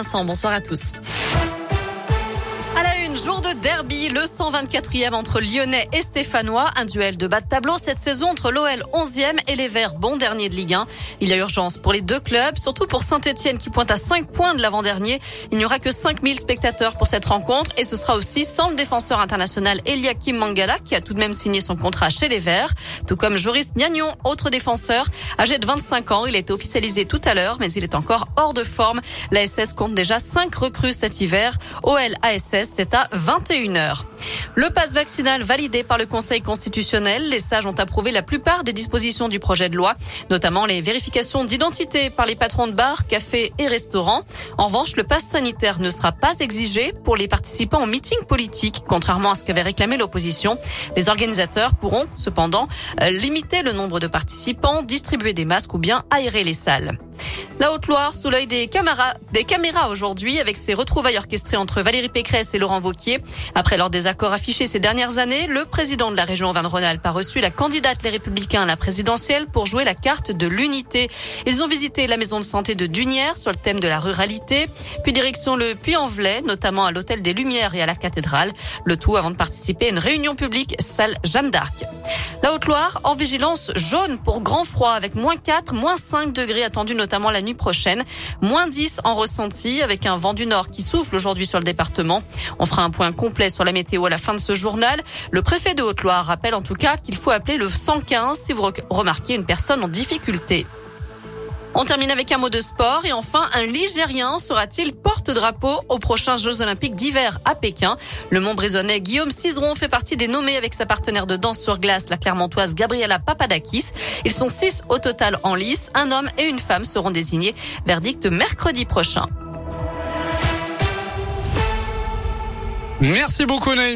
Bonsoir à tous. Jour de derby, le 124e entre Lyonnais et Stéphanois. Un duel de bas de tableau cette saison entre l'OL 11e et les Verts, bon dernier de Ligue 1. Il y a urgence pour les deux clubs, surtout pour Saint-Etienne qui pointe à 5 points de l'avant-dernier. Il n'y aura que 5000 spectateurs pour cette rencontre et ce sera aussi sans le défenseur international Eliakim Mangala qui a tout de même signé son contrat chez les Verts. Tout comme Joris Gnagnon, autre défenseur, âgé de 25 ans. Il a été officialisé tout à l'heure, mais il est encore hors de forme. La SS compte déjà 5 recrues cet hiver. OL ASS c'est à 21h. Le passe vaccinal validé par le Conseil constitutionnel, les sages ont approuvé la plupart des dispositions du projet de loi, notamment les vérifications d'identité par les patrons de bars, cafés et restaurants. En revanche, le passe sanitaire ne sera pas exigé pour les participants au meeting politique, contrairement à ce qu'avait réclamé l'opposition. Les organisateurs pourront cependant euh, limiter le nombre de participants, distribuer des masques ou bien aérer les salles. La Haute-Loire sous l'œil des caméras, des caméras aujourd'hui avec ses retrouvailles orchestrées entre Valérie Pécresse et Laurent Vauquier. Après leur désaccord affiché ces dernières années, le président de la région Auvergne-Rhône-Alpes a reçu la candidate Les Républicains à la présidentielle pour jouer la carte de l'unité. Ils ont visité la maison de santé de Dunière sur le thème de la ruralité, puis direction le Puy-en-Velay, notamment à l'hôtel des Lumières et à la cathédrale. Le tout avant de participer à une réunion publique salle Jeanne d'Arc. La Haute-Loire en vigilance jaune pour grand froid avec moins 4, moins 5 degrés attendus notamment la nuit prochaine. Moins 10 en ressenti avec un vent du nord qui souffle aujourd'hui sur le département. On fera un point complet sur la météo à la fin de ce journal. Le préfet de Haute-Loire rappelle en tout cas qu'il faut appeler le 115 si vous remarquez une personne en difficulté. On termine avec un mot de sport et enfin un Ligérien sera-t-il porte-drapeau aux prochains Jeux Olympiques d'hiver à Pékin? Le Montbrésonnais Guillaume Cizeron fait partie des nommés avec sa partenaire de danse sur glace, la Clermontoise Gabriela Papadakis. Ils sont six au total en lice. Un homme et une femme seront désignés. Verdict mercredi prochain. Merci beaucoup Naïm.